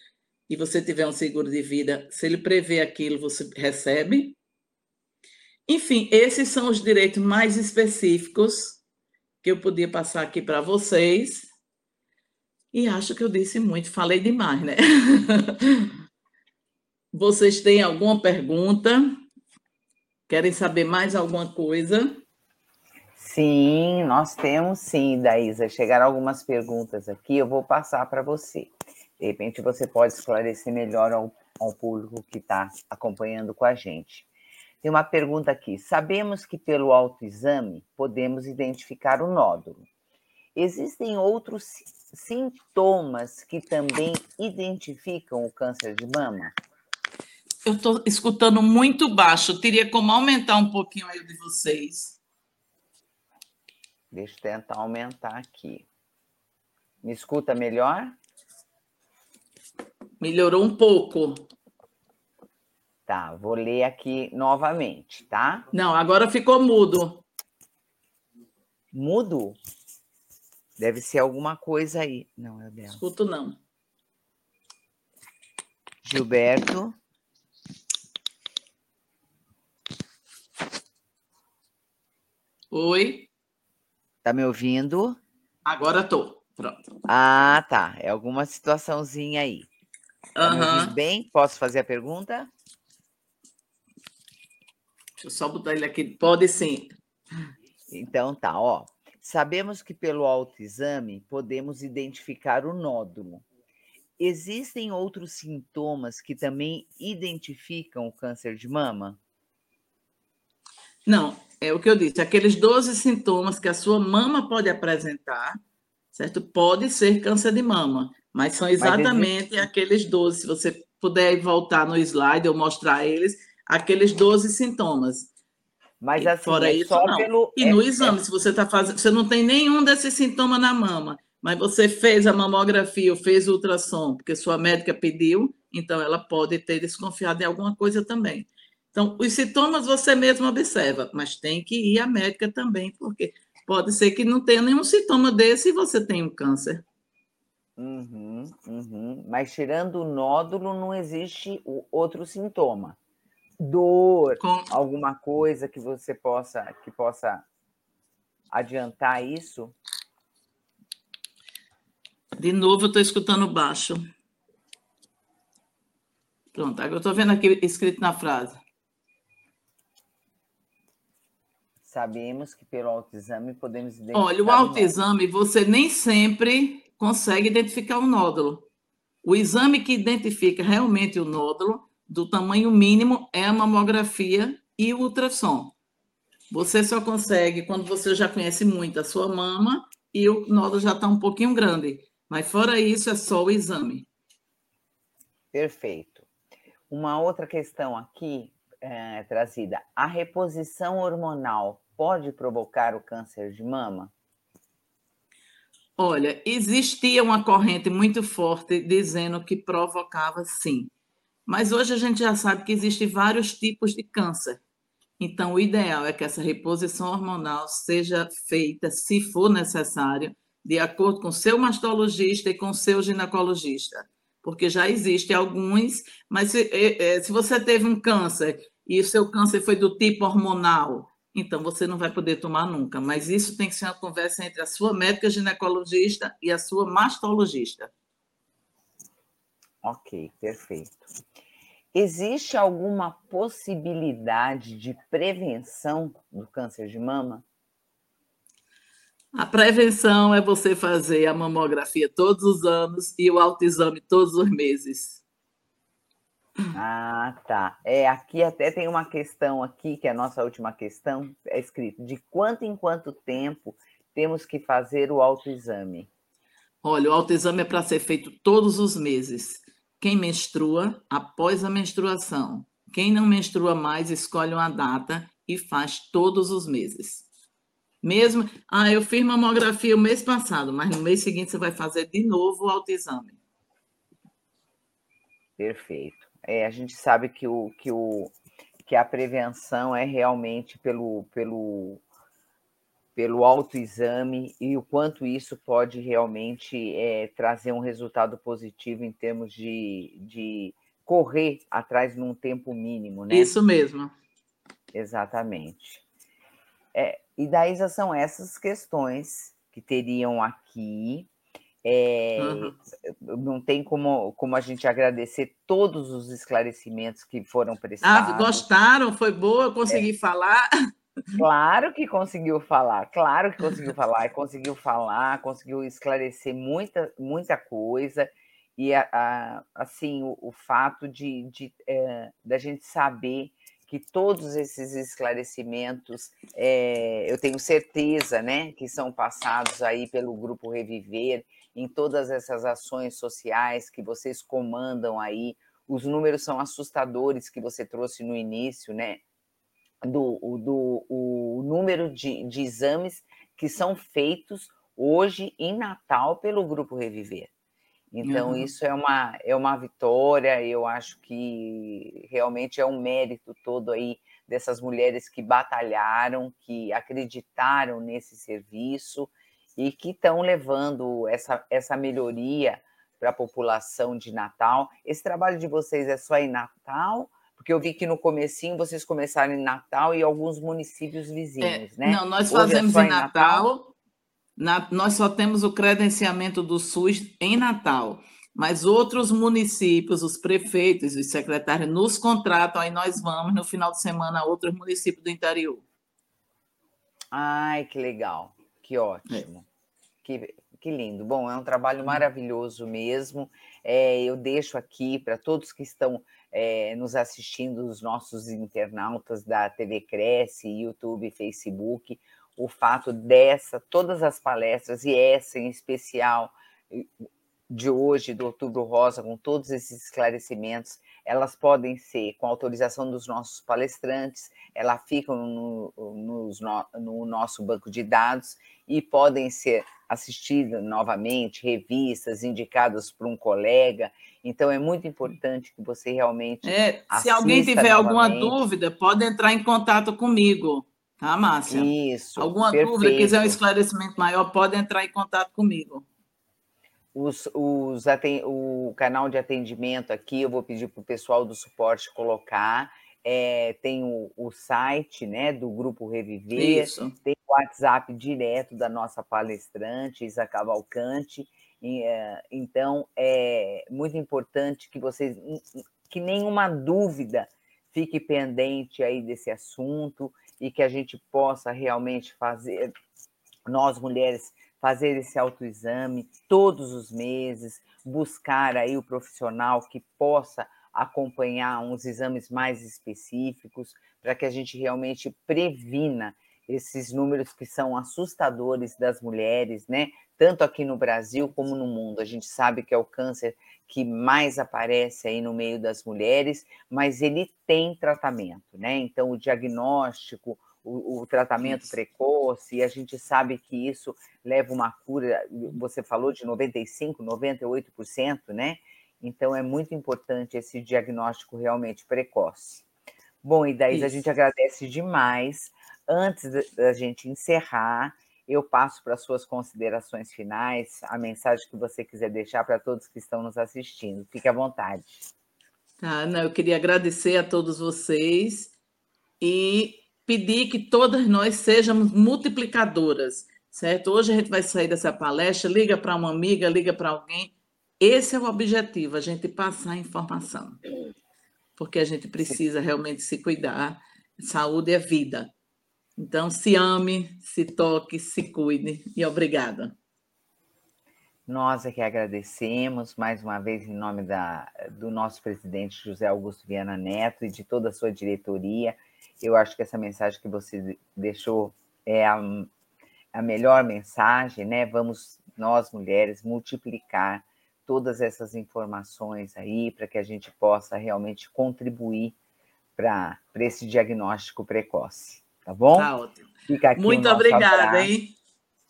C: e você tiver um seguro de vida, se ele prevê aquilo, você recebe. Enfim, esses são os direitos mais específicos que eu podia passar aqui para vocês. E acho que eu disse muito, falei demais, né? [laughs] Vocês têm alguma pergunta? Querem saber mais alguma coisa?
B: Sim, nós temos sim, Daísa. Chegaram algumas perguntas aqui, eu vou passar para você. De repente você pode esclarecer melhor ao, ao público que está acompanhando com a gente. Tem uma pergunta aqui. Sabemos que pelo autoexame podemos identificar o nódulo. Existem outros sintomas que também identificam o câncer de mama?
C: Eu estou escutando muito baixo. Teria como aumentar um pouquinho aí de vocês.
B: Deixa eu tentar aumentar aqui. Me escuta melhor?
C: Melhorou um pouco.
B: Tá, vou ler aqui novamente, tá?
C: Não, agora ficou mudo.
B: Mudo? Deve ser alguma coisa aí. Não, é
C: dela. Escuto não.
B: Gilberto.
C: Oi.
B: Tá me ouvindo?
C: Agora tô. Pronto.
B: Ah, tá. É alguma situaçãozinha aí. Tá
C: uhum.
B: bem? Posso fazer a pergunta?
C: Deixa eu só botar ele aqui. Pode sim.
B: Então tá, ó. Sabemos que pelo autoexame podemos identificar o nódulo. Existem outros sintomas que também identificam o câncer de mama?
C: Não, é o que eu disse, aqueles 12 sintomas que a sua mama pode apresentar, certo? Pode ser câncer de mama, mas são exatamente mas aqueles 12. Se você puder voltar no slide ou mostrar eles, aqueles 12 sintomas.
B: Mas assim,
C: fora
B: é
C: isso, não. Pelo... E no é, exame, é... se você está fazendo, você não tem nenhum desses sintomas na mama, mas você fez a mamografia ou fez o ultrassom, porque sua médica pediu, então ela pode ter desconfiado em alguma coisa também. Então, os sintomas você mesmo observa, mas tem que ir à médica também, porque pode ser que não tenha nenhum sintoma desse e você tem um câncer.
B: Uhum, uhum. Mas tirando o nódulo, não existe outro sintoma. Dor, Com... alguma coisa que você possa que possa adiantar isso?
C: De novo, eu estou escutando baixo. Pronto, agora eu estou vendo aqui escrito na frase.
B: Sabemos que pelo autoexame podemos identificar.
C: Olha, o autoexame você nem sempre consegue identificar o nódulo. O exame que identifica realmente o nódulo do tamanho mínimo é a mamografia e o ultrassom. Você só consegue quando você já conhece muito a sua mama e o nódulo já está um pouquinho grande. Mas fora isso, é só o exame.
B: Perfeito. Uma outra questão aqui é, trazida. A reposição hormonal pode provocar o câncer de mama?
C: Olha, existia uma corrente muito forte dizendo que provocava sim. Mas hoje a gente já sabe que existem vários tipos de câncer. Então, o ideal é que essa reposição hormonal seja feita, se for necessário, de acordo com seu mastologista e com seu ginecologista, porque já existem alguns, mas se, é, é, se você teve um câncer e o seu câncer foi do tipo hormonal, então você não vai poder tomar nunca. Mas isso tem que ser uma conversa entre a sua médica ginecologista e a sua mastologista.
B: Ok, perfeito. Existe alguma possibilidade de prevenção do câncer de mama?
C: A prevenção é você fazer a mamografia todos os anos e o autoexame todos os meses.
B: Ah, tá. É, aqui até tem uma questão aqui, que é a nossa última questão, é escrito, de quanto em quanto tempo temos que fazer o autoexame?
C: Olha, o autoexame é para ser feito todos os meses. Quem menstrua, após a menstruação. Quem não menstrua mais, escolhe uma data e faz todos os meses. Mesmo, ah, eu fiz mamografia o mês passado, mas no mês seguinte você vai fazer de novo o autoexame.
B: Perfeito. É, a gente sabe que, o, que, o, que a prevenção é realmente pelo, pelo pelo autoexame e o quanto isso pode realmente é, trazer um resultado positivo em termos de, de correr atrás num tempo mínimo, né?
C: Isso mesmo.
B: Exatamente. É, e daí já são essas questões que teriam aqui. É, uhum. Não tem como, como a gente agradecer todos os esclarecimentos que foram ah, prestados.
C: Ah, gostaram? Foi boa? Eu consegui é. falar?
B: Claro que conseguiu falar, claro que conseguiu falar, conseguiu falar, conseguiu esclarecer muita, muita coisa, e a, a, assim, o, o, fato de, de é, da gente saber que todos esses esclarecimentos, é, eu tenho certeza, né, que são passados aí pelo Grupo Reviver, em todas essas ações sociais que vocês comandam aí, os números são assustadores que você trouxe no início, né? Do, do o número de, de exames que são feitos hoje em Natal pelo Grupo Reviver. Então, uhum. isso é uma, é uma vitória, eu acho que realmente é um mérito todo aí dessas mulheres que batalharam, que acreditaram nesse serviço e que estão levando essa, essa melhoria para a população de Natal. Esse trabalho de vocês é só em Natal porque eu vi que no comecinho vocês começaram em Natal e alguns municípios vizinhos,
C: é,
B: né?
C: Não, nós é fazemos é em Natal, Natal? Na, nós só temos o credenciamento do SUS em Natal, mas outros municípios, os prefeitos, os secretários nos contratam, aí nós vamos no final de semana a outros municípios do interior.
B: Ai, que legal, que ótimo. É. Que, que lindo. Bom, é um trabalho maravilhoso mesmo. É, eu deixo aqui para todos que estão é, nos assistindo, os nossos internautas da TV Cresce, YouTube, Facebook, o fato dessa, todas as palestras, e essa em especial de hoje, do Outubro Rosa, com todos esses esclarecimentos, elas podem ser com autorização dos nossos palestrantes, elas ficam no, no, no nosso banco de dados e podem ser assistidas novamente, revistas, indicadas por um colega. Então, é muito importante que você realmente.
C: É, se alguém tiver novamente. alguma dúvida, pode entrar em contato comigo, tá, Márcia?
B: Isso.
C: Alguma perfeito. dúvida, quiser um esclarecimento maior, pode entrar em contato comigo.
B: Os, os, o canal de atendimento aqui, eu vou pedir para o pessoal do suporte colocar. É, tem o, o, site né, do Grupo Reviver, Isso. tem o WhatsApp direto da nossa palestrante, Isa Cavalcante. E, é, então, é muito importante que vocês, que nenhuma dúvida fique pendente aí desse assunto e que a gente possa realmente fazer, nós mulheres, fazer esse autoexame todos os meses, buscar aí o profissional que possa acompanhar uns exames mais específicos, para que a gente realmente previna esses números que são assustadores das mulheres, né? Tanto aqui no Brasil como no mundo. A gente sabe que é o câncer que mais aparece aí no meio das mulheres, mas ele tem tratamento, né? Então, o diagnóstico, o, o tratamento isso. precoce, e a gente sabe que isso leva uma cura, você falou de 95%, 98%, né? Então, é muito importante esse diagnóstico realmente precoce. Bom, e daí a gente agradece demais. Antes da gente encerrar, eu passo para suas considerações finais, a mensagem que você quiser deixar para todos que estão nos assistindo. Fique à vontade.
C: Tá, não, eu queria agradecer a todos vocês e pedir que todas nós sejamos multiplicadoras, certo? Hoje a gente vai sair dessa palestra, liga para uma amiga, liga para alguém. Esse é o objetivo, a gente passar a informação. Porque a gente precisa realmente se cuidar. Saúde é vida. Então, se ame, se toque, se cuide. E obrigada.
B: Nós é que agradecemos mais uma vez em nome da, do nosso presidente José Augusto Viana Neto e de toda a sua diretoria. Eu acho que essa mensagem que você deixou é a, a melhor mensagem, né? Vamos, nós mulheres, multiplicar todas essas informações aí para que a gente possa realmente contribuir para esse diagnóstico precoce. Tá bom?
C: Tá ótimo. Muito obrigada, abraço. hein?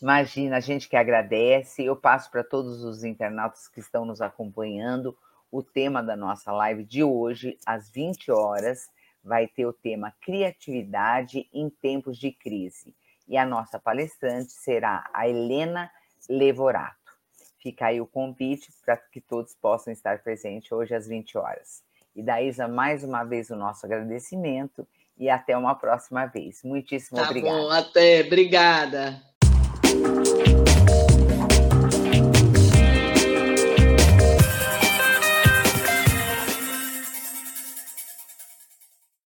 B: Imagina, a gente que agradece. Eu passo para todos os internautas que estão nos acompanhando o tema da nossa live de hoje, às 20 horas, vai ter o tema Criatividade em Tempos de Crise. E a nossa palestrante será a Helena Levorato. Fica aí o convite para que todos possam estar presentes hoje às 20 horas. E Daísa, mais uma vez o nosso agradecimento e até uma próxima vez. Muitíssimo
C: tá
B: obrigada.
C: Bom, até. Obrigada.